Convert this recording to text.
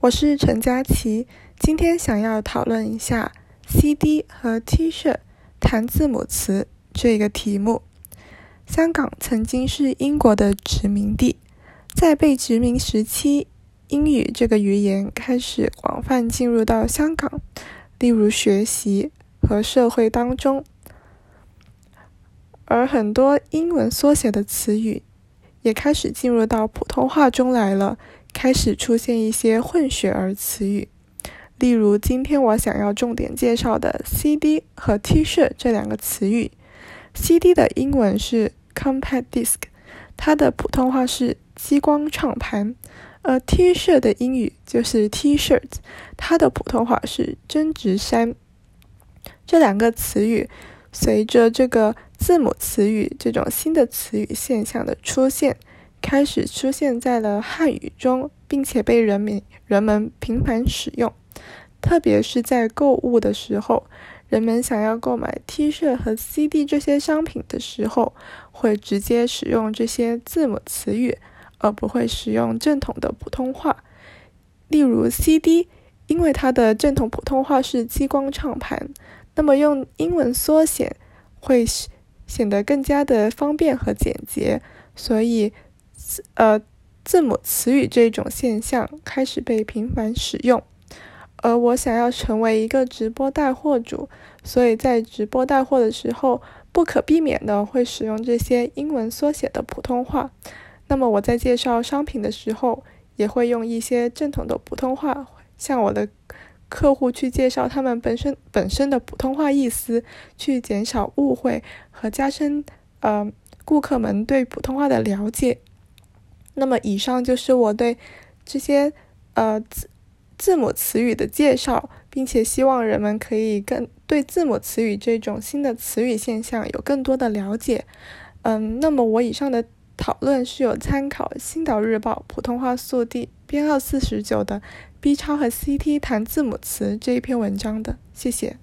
我是陈佳琪，今天想要讨论一下 CD 和 T 恤弹字母词这个题目。香港曾经是英国的殖民地，在被殖民时期，英语这个语言开始广泛进入到香港，例如学习和社会当中，而很多英文缩写的词语也开始进入到普通话中来了。开始出现一些混血儿词语，例如今天我想要重点介绍的 CD 和 T 恤这两个词语。CD 的英文是 Compact Disc，它的普通话是激光唱盘；而 T 恤的英语就是 T-shirt，它的普通话是针织衫。这两个词语随着这个字母词语这种新的词语现象的出现。开始出现在了汉语中，并且被人民人们频繁使用。特别是在购物的时候，人们想要购买 T 恤和 CD 这些商品的时候，会直接使用这些字母词语，而不会使用正统的普通话。例如 CD，因为它的正统普通话是激光唱盘，那么用英文缩写会显得更加的方便和简洁，所以。呃，字母词语这种现象开始被频繁使用，而我想要成为一个直播带货主，所以在直播带货的时候，不可避免的会使用这些英文缩写的普通话。那么我在介绍商品的时候，也会用一些正统的普通话，向我的客户去介绍他们本身本身的普通话意思，去减少误会和加深呃顾客们对普通话的了解。那么以上就是我对这些呃字字母词语的介绍，并且希望人们可以更对字母词语这种新的词语现象有更多的了解。嗯，那么我以上的讨论是有参考《星岛日报》普通话速递编号四十九的 B 超和 CT 谈字母词这一篇文章的，谢谢。